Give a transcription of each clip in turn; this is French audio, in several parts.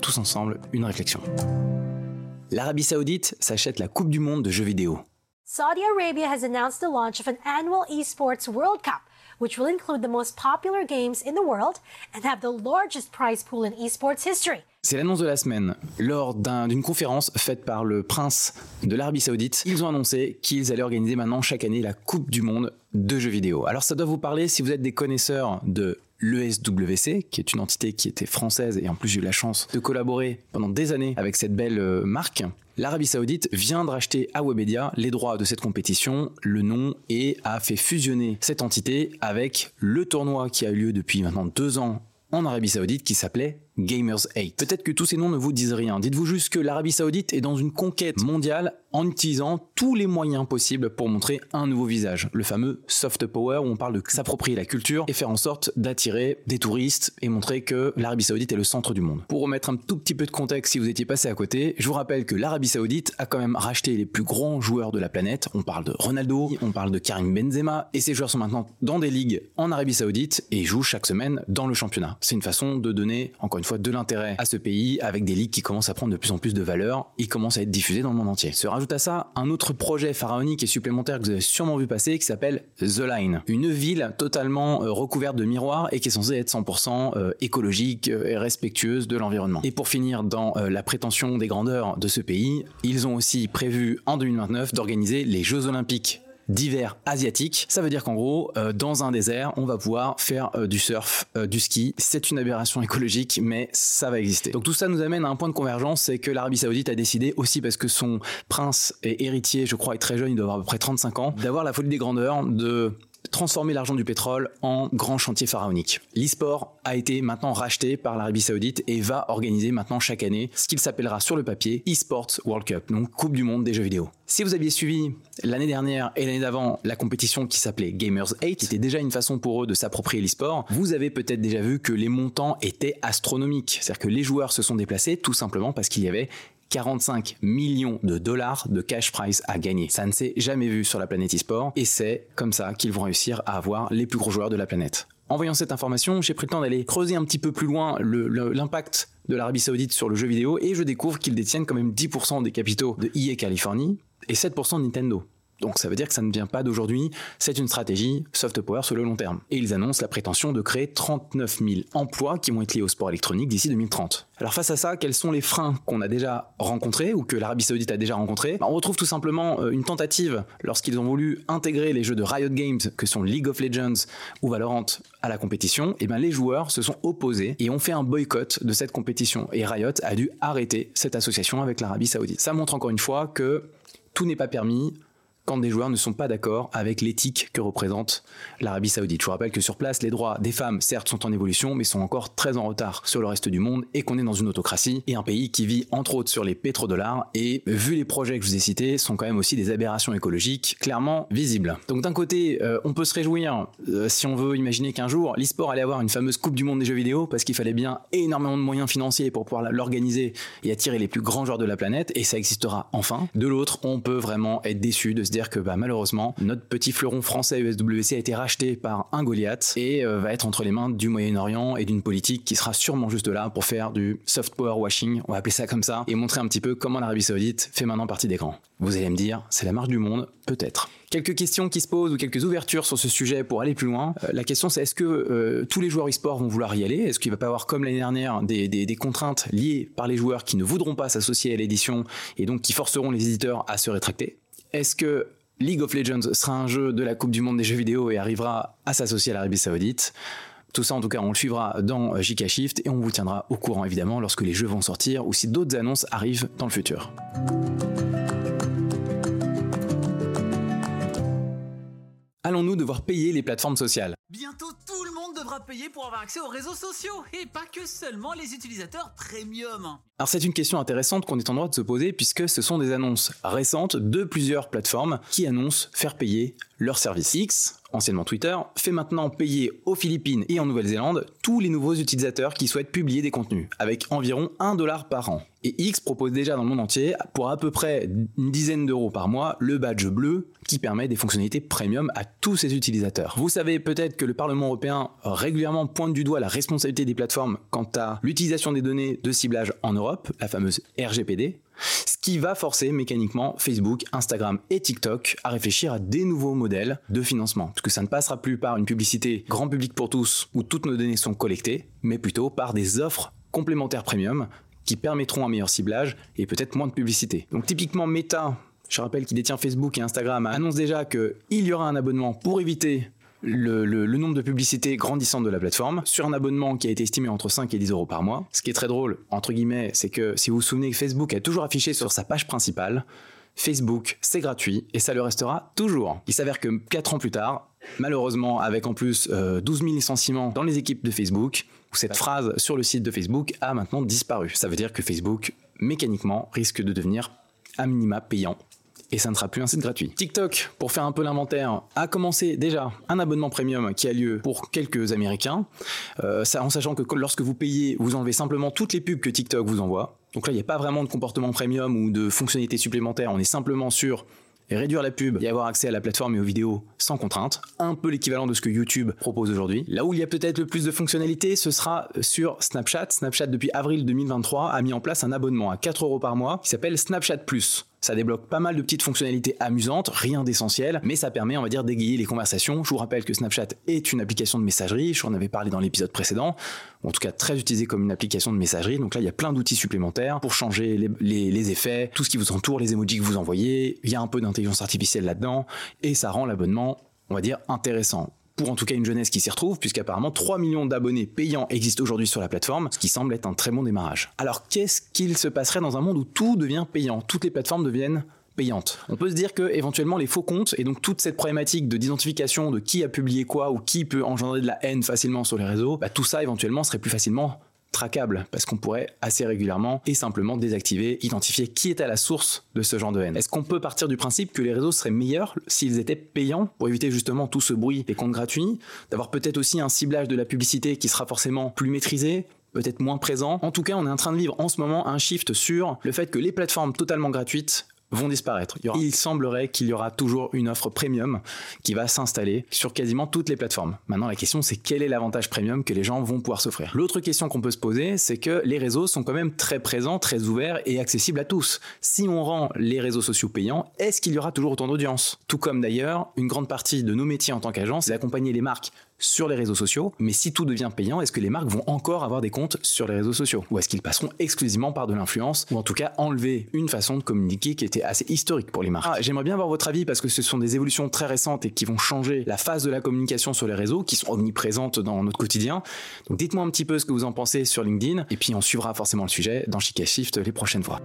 tous ensemble une réflexion. L'Arabie Saoudite s'achète la Coupe du Monde de jeux vidéo. Saudi Arabia has announced the launch of an annual esports World Cup, which will include the most popular games in the world and have the largest prize pool in esports history. C'est l'annonce de la semaine. Lors d'une conférence faite par le prince de l'Arabie Saoudite, ils ont annoncé qu'ils allaient organiser maintenant chaque année la Coupe du Monde de jeux vidéo. Alors ça doit vous parler si vous êtes des connaisseurs de l'ESWC, qui est une entité qui était française et en plus j'ai eu la chance de collaborer pendant des années avec cette belle euh, marque. L'Arabie Saoudite vient de racheter à Webedia les droits de cette compétition, le nom, et a fait fusionner cette entité avec le tournoi qui a eu lieu depuis maintenant deux ans en Arabie Saoudite qui s'appelait Gamers 8. Peut-être que tous ces noms ne vous disent rien. Dites-vous juste que l'Arabie Saoudite est dans une conquête mondiale en utilisant tous les moyens possibles pour montrer un nouveau visage. Le fameux soft power où on parle de s'approprier la culture et faire en sorte d'attirer des touristes et montrer que l'Arabie Saoudite est le centre du monde. Pour remettre un tout petit peu de contexte si vous étiez passé à côté, je vous rappelle que l'Arabie Saoudite a quand même racheté les plus grands joueurs de la planète. On parle de Ronaldo, on parle de Karim Benzema et ces joueurs sont maintenant dans des ligues en Arabie Saoudite et jouent chaque semaine dans le championnat. C'est une façon de donner encore une fois de l'intérêt à ce pays avec des ligues qui commencent à prendre de plus en plus de valeur et commencent à être diffusées dans le monde entier. Se rajoute à ça un autre projet pharaonique et supplémentaire que vous avez sûrement vu passer qui s'appelle The Line. Une ville totalement euh, recouverte de miroirs et qui est censée être 100% euh, écologique euh, et respectueuse de l'environnement. Et pour finir dans la prétention des grandeurs de ce pays, ils ont aussi prévu en 2029 d'organiser les Jeux Olympiques d'hiver asiatique. Ça veut dire qu'en gros, euh, dans un désert, on va pouvoir faire euh, du surf, euh, du ski. C'est une aberration écologique, mais ça va exister. Donc tout ça nous amène à un point de convergence, c'est que l'Arabie Saoudite a décidé aussi parce que son prince et héritier, je crois, est très jeune, il doit avoir à peu près 35 ans, d'avoir la folie des grandeurs, de transformer l'argent du pétrole en grand chantier pharaonique. L'e-sport a été maintenant racheté par l'Arabie Saoudite et va organiser maintenant chaque année ce qu'il s'appellera sur le papier eSports World Cup, donc Coupe du monde des jeux vidéo. Si vous aviez suivi l'année dernière et l'année d'avant la compétition qui s'appelait Gamers 8, qui était déjà une façon pour eux de s'approprier l'e-sport, vous avez peut-être déjà vu que les montants étaient astronomiques. C'est-à-dire que les joueurs se sont déplacés tout simplement parce qu'il y avait 45 millions de dollars de cash prize à gagner. Ça ne s'est jamais vu sur la planète e-sport et c'est comme ça qu'ils vont réussir à avoir les plus gros joueurs de la planète. En voyant cette information, j'ai pris le temps d'aller creuser un petit peu plus loin l'impact de l'Arabie Saoudite sur le jeu vidéo et je découvre qu'ils détiennent quand même 10% des capitaux de EA Californie et 7% de Nintendo. Donc ça veut dire que ça ne vient pas d'aujourd'hui, c'est une stratégie soft power sur le long terme. Et ils annoncent la prétention de créer 39 000 emplois qui vont être liés au sport électronique d'ici 2030. Alors face à ça, quels sont les freins qu'on a déjà rencontrés ou que l'Arabie Saoudite a déjà rencontrés? Bah, On retrouve tout simplement euh, une tentative lorsqu'ils ont voulu intégrer les jeux de Riot Games que sont League of Legends ou Valorant à la compétition. Et bien les joueurs se sont opposés et ont fait un boycott de cette compétition. Et Riot a dû arrêter cette association avec l'Arabie Saoudite. Ça montre encore une fois que tout n'est pas permis, quand des joueurs ne sont pas d'accord avec l'éthique que représente l'Arabie Saoudite. Je vous rappelle que sur place, les droits des femmes, certes, sont en évolution, mais sont encore très en retard sur le reste du monde et qu'on est dans une autocratie et un pays qui vit entre autres sur les pétrodollars et vu les projets que je vous ai cités, sont quand même aussi des aberrations écologiques clairement visibles. Donc d'un côté, euh, on peut se réjouir euh, si on veut imaginer qu'un jour l'e-sport allait avoir une fameuse coupe du monde des jeux vidéo parce qu'il fallait bien énormément de moyens financiers pour pouvoir l'organiser et attirer les plus grands joueurs de la planète et ça existera enfin. De l'autre, on peut vraiment être déçu de se dire que bah, malheureusement, notre petit fleuron français USWC a été racheté par un Goliath et euh, va être entre les mains du Moyen-Orient et d'une politique qui sera sûrement juste là pour faire du soft power washing, on va appeler ça comme ça, et montrer un petit peu comment l'Arabie Saoudite fait maintenant partie d'écran. Vous allez me dire, c'est la marche du monde, peut-être. Quelques questions qui se posent ou quelques ouvertures sur ce sujet pour aller plus loin. Euh, la question c'est est-ce que euh, tous les joueurs e-sport vont vouloir y aller? Est-ce qu'il va pas y avoir comme l'année dernière des, des, contraintes liées par les joueurs qui ne voudront pas s'associer à l'édition et donc qui forceront les éditeurs à se rétracter? Est-ce que League of Legends sera un jeu de la Coupe du Monde des jeux vidéo et arrivera à s'associer à l'Arabie Saoudite? Tout ça, en tout cas, on le suivra dans JK Shift et on vous tiendra au courant évidemment lorsque les jeux vont sortir ou si d'autres annonces arrivent dans le futur. Allons-nous devoir payer les plateformes sociales Bientôt tout le monde devra payer pour avoir accès aux réseaux sociaux et pas que seulement les utilisateurs premium. Alors c'est une question intéressante qu'on est en droit de se poser puisque ce sont des annonces récentes de plusieurs plateformes qui annoncent faire payer leurs services. X, anciennement Twitter, fait maintenant payer aux Philippines et en Nouvelle-Zélande tous les nouveaux utilisateurs qui souhaitent publier des contenus, avec environ 1 dollar par an. Et X propose déjà dans le monde entier, pour à peu près une dizaine d'euros par mois, le badge bleu qui permet des fonctionnalités premium à tous ses utilisateurs. Vous savez peut-être que le Parlement européen régulièrement pointe du doigt la responsabilité des plateformes quant à l'utilisation des données de ciblage en Europe, la fameuse RGPD, ce qui va forcer mécaniquement Facebook, Instagram et TikTok à réfléchir à des nouveaux modèles de financement, puisque ça ne passera plus par une publicité grand public pour tous où toutes nos données sont collectées, mais plutôt par des offres complémentaires premium qui permettront un meilleur ciblage et peut-être moins de publicité. Donc typiquement Meta, je rappelle qu'il détient Facebook et Instagram, annonce déjà qu'il y aura un abonnement pour éviter le, nombre de publicités grandissantes de la plateforme sur un abonnement qui a été estimé entre 5 et 10 euros par mois. Ce qui est très drôle, entre guillemets, c'est que si vous vous souvenez que Facebook a toujours affiché sur sa page principale Facebook, c'est gratuit et ça le restera toujours. Il s'avère que 4 ans plus tard, malheureusement, avec en plus 12 euh, 000 licenciements dans les équipes de Facebook, cette phrase sur le site de Facebook a maintenant disparu. Ça veut dire que Facebook, mécaniquement, risque de devenir à minima payant et ça ne sera plus un site gratuit. TikTok, pour faire un peu l'inventaire, a commencé déjà un abonnement premium qui a lieu pour quelques Américains, euh, en sachant que lorsque vous payez, vous enlevez simplement toutes les pubs que TikTok vous envoie. Donc là, il n'y a pas vraiment de comportement premium ou de fonctionnalités supplémentaires, on est simplement sur réduire la pub et avoir accès à la plateforme et aux vidéos sans contrainte, un peu l'équivalent de ce que YouTube propose aujourd'hui. Là où il y a peut-être le plus de fonctionnalités, ce sera sur Snapchat. Snapchat, depuis avril 2023, a mis en place un abonnement à 4 euros par mois qui s'appelle Snapchat Plus. Ça débloque pas mal de petites fonctionnalités amusantes, rien d'essentiel, mais ça permet, on va dire, d'égayer les conversations. Je vous rappelle que Snapchat est une application de messagerie, je en avais parlé dans l'épisode précédent, en tout cas très utilisée comme une application de messagerie. Donc là, il y a plein d'outils supplémentaires pour changer les, effets, tout ce qui vous entoure, les emojis que vous envoyez. Il y a un peu d'intelligence artificielle là-dedans, et ça rend l'abonnement, on va dire, intéressant en tout cas une jeunesse qui s'y retrouve, puisqu'apparemment 3 millions d'abonnés payants existent aujourd'hui sur la plateforme, ce qui semble être un très bon démarrage. Alors qu'est-ce qu'il se passerait dans un monde où tout devient payant Toutes les plateformes deviennent payantes? On peut se dire que éventuellement les faux comptes et donc toute cette problématique de d'identification de qui a publié quoi ou qui peut engendrer de la haine facilement sur les réseaux, bah, tout ça éventuellement serait plus facilement traquable parce qu'on pourrait assez régulièrement et simplement désactiver, identifier qui est à la source de ce genre de haine. Est-ce qu'on peut partir du principe que les réseaux seraient meilleurs s'ils étaient payants pour éviter justement tout ce bruit des comptes gratuits, d'avoir peut-être aussi un ciblage de la publicité qui sera forcément plus maîtrisé, peut-être moins présent? En tout cas, on est en train de vivre en ce moment un shift sur le fait que les plateformes totalement gratuites vont disparaître. Il, semblerait qu'il y aura toujours une offre premium qui va s'installer sur quasiment toutes les plateformes. Maintenant, la question, c'est quel est l'avantage premium que les gens vont pouvoir s'offrir? L'autre question qu'on peut se poser, c'est que les réseaux sont quand même très présents, très ouverts et accessibles à tous. Si on rend les réseaux sociaux payants, est-ce qu'il y aura toujours autant d'audience? Tout comme d'ailleurs, une grande partie de nos métiers en tant qu'agence, c'est d'accompagner les marques sur les réseaux sociaux. Mais si tout devient payant, est-ce que les marques vont encore avoir des comptes sur les réseaux sociaux? Ou est-ce qu'ils passeront exclusivement par de l'influence Ou en tout cas enlever une façon de communiquer qui était assez historique pour les marques? Ah, J'aimerais bien avoir votre avis parce que ce sont des évolutions très récentes et qui vont changer la phase de la communication sur les réseaux, qui sont omniprésentes dans notre quotidien. Donc dites-moi un petit peu ce que vous en pensez sur LinkedIn et puis on suivra forcément le sujet dans Chica Shift les prochaines fois.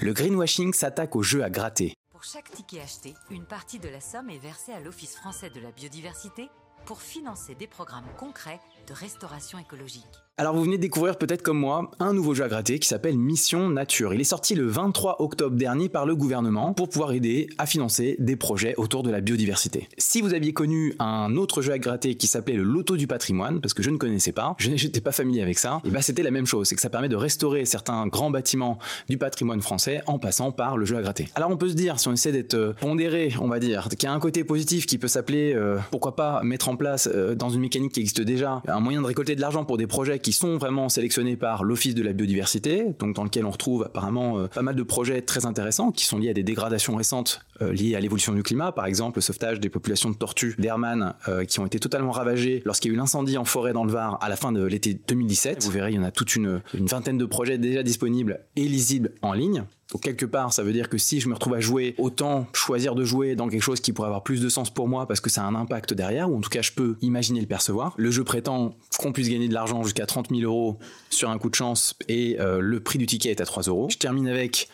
Le greenwashing s'attaque aux jeux à gratter. Pour chaque ticket acheté, une partie de la somme est versée à l'Office français de la biodiversité pour financer des programmes concrets restauration écologique. Alors vous venez de découvrir peut-être comme moi un nouveau jeu à gratter qui s'appelle Mission Nature. Il est sorti le 23 octobre dernier par le gouvernement pour pouvoir aider à financer des projets autour de la biodiversité. Si vous aviez connu un autre jeu à gratter qui s'appelait le Loto du patrimoine, parce que je ne connaissais pas, je n'étais pas familier avec ça, et bah c'était la même chose, c'est que ça permet de restaurer certains grands bâtiments du patrimoine français en passant par le jeu à gratter. Alors on peut se dire, si on essaie d'être euh, pondéré, on va dire, qu'il y a un côté positif qui peut s'appeler, euh, pourquoi pas mettre en place euh, dans une mécanique qui existe déjà, moyen de récolter de l'argent pour des projets qui qui sont vraiment sélectionnés par l'Office de la biodiversité, donc dans lequel on retrouve apparemment euh, pas mal de projets très intéressants qui sont liés à des dégradations récentes euh, liées à l'évolution du climat, par exemple le sauvetage des populations de tortues d'Hermann euh, qui ont été totalement ravagées lorsqu'il y a eu l'incendie en forêt dans le Var à la fin de l'été 2017. Vous verrez, il y en a toute une, une vingtaine de projets déjà disponibles et lisibles en ligne. Donc quelque part, ça veut dire que si je me retrouve à jouer, autant choisir de jouer dans quelque chose qui pourrait avoir plus de sens pour moi parce que ça a un impact derrière, ou en tout cas je peux imaginer le percevoir. Le jeu prétend qu'on puisse gagner de l'argent jusqu'à 30 000 euros sur un coup de chance et euh, le prix du ticket est à 3 euros. Je termine avec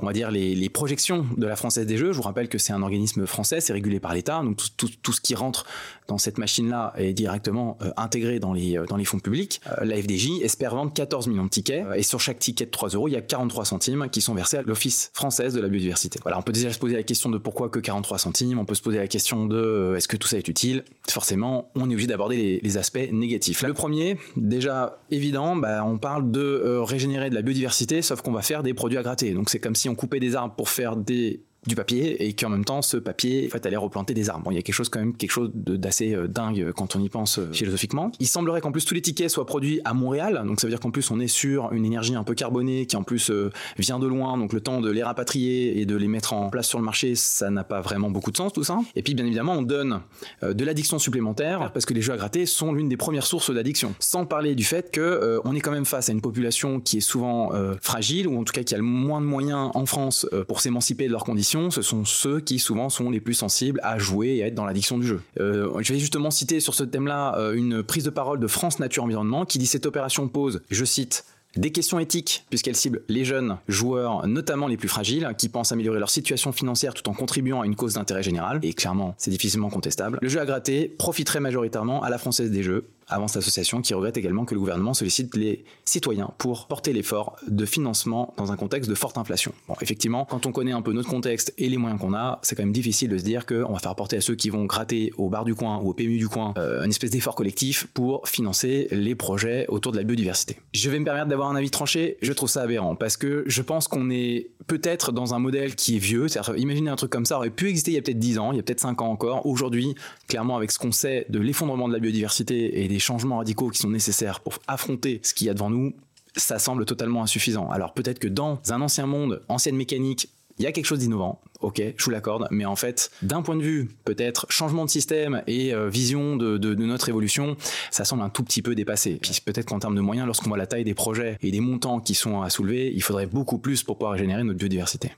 on va dire, les, projections de la Française des Jeux. Je vous rappelle que c'est un organisme français, c'est régulé par l'État, donc tout, ce qui rentre dans cette machine-là est directement euh, intégré dans les, euh, dans les fonds publics. Euh, la FDJ espère vendre 14 millions de tickets, et sur chaque ticket de 3 euros, il y a 43 centimes qui sont versés à l'Office française de la biodiversité. Voilà, on peut déjà se poser la question de pourquoi que 43 centimes, on peut se poser la question de est-ce que tout ça est utile? Forcément, on est obligé d'aborder les, aspects négatifs. le premier, déjà évident, bah, on parle de régénérer de la biodiversité, sauf qu'on va faire des produits à gratter. Donc c'est comme si on coupait des arbres pour faire des du papier et qu'en même temps ce papier en fait allait replanter des arbres. Bon, il y a quelque chose quand même quelque chose d'assez euh, dingue quand on y pense euh, philosophiquement. Il semblerait qu'en plus tous les tickets soient produits à Montréal, donc ça veut dire qu'en plus on est sur une énergie un peu carbonée qui en plus euh, vient de loin, donc le temps de les rapatrier et de les mettre en place sur le marché, ça n'a pas vraiment beaucoup de sens tout ça. Et puis bien évidemment on donne de l'addiction supplémentaire parce que les jeux à gratter sont l'une des premières sources d'addiction. Sans parler du fait que on est quand même face à une population qui est souvent fragile ou en tout cas qui a le moins de moyens en France pour s'émanciper de leurs conditions ce sont ceux qui souvent sont les plus sensibles à jouer et à être dans l'addiction du jeu. Euh, je vais justement citer sur ce thème-là euh, une prise de parole de France Nature Environnement qui dit cette opération pose, je cite, des questions éthiques, puisqu'elle cible les jeunes joueurs, notamment les plus fragiles, qui pensent améliorer leur situation financière tout en contribuant à une cause d'intérêt général. Et clairement, c'est difficilement contestable. Le jeu à gratter profiterait majoritairement à la Française des Jeux, avance l'association qui regrette également que le gouvernement sollicite les citoyens pour porter l'effort de financement dans un contexte de forte inflation. Bon, effectivement, quand on connaît un peu notre contexte et les moyens qu'on a, c'est quand même difficile de se dire qu'on va faire apporter à ceux qui vont gratter au bar du coin ou au PMU du coin euh, une espèce d'effort collectif pour financer les projets autour de la biodiversité. Je vais me permettre d'avoir un avis tranché, je trouve ça aberrant parce que je pense qu'on est peut-être dans un modèle qui est vieux, c'est-à-dire imaginez un truc comme ça aurait pu exister il y a peut-être 10 ans, il y a peut-être 5 ans encore. Aujourd'hui, clairement avec ce qu'on sait de l'effondrement de la biodiversité et des changements radicaux qui sont nécessaires pour affronter ce qu'il y a devant nous, ça semble totalement insuffisant. Alors peut-être que dans un ancien monde, ancienne mécanique, il y a quelque chose d'innovant, ok, je vous l'accorde, mais en fait, d'un point de vue peut-être changement de système et euh, vision de, de, notre évolution, ça semble un tout petit peu dépassé. Puis peut-être qu'en termes de moyens, lorsqu'on voit la taille des projets et des montants qui sont à soulever, il faudrait beaucoup plus pour pouvoir régénérer notre biodiversité.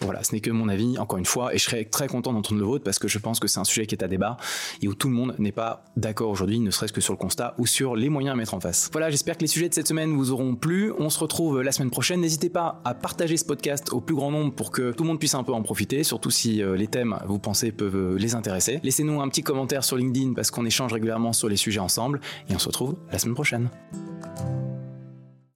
Voilà, ce n'est que mon avis, encore une fois, et je serais très content d'entendre le vôtre parce que je pense que c'est un sujet qui est à débat et où tout le monde n'est pas d'accord aujourd'hui, ne serait-ce que sur le constat ou sur les moyens à mettre en face. Voilà, j'espère que les sujets de cette semaine vous auront plu. On se retrouve la semaine prochaine. N'hésitez pas à partager ce podcast au plus grand nombre pour que tout le monde puisse un peu en profiter, surtout si euh, les thèmes, vous pensez, peuvent euh, les intéresser. Laissez-nous un petit commentaire sur LinkedIn parce qu'on échange régulièrement sur les sujets ensemble et on se retrouve la semaine prochaine.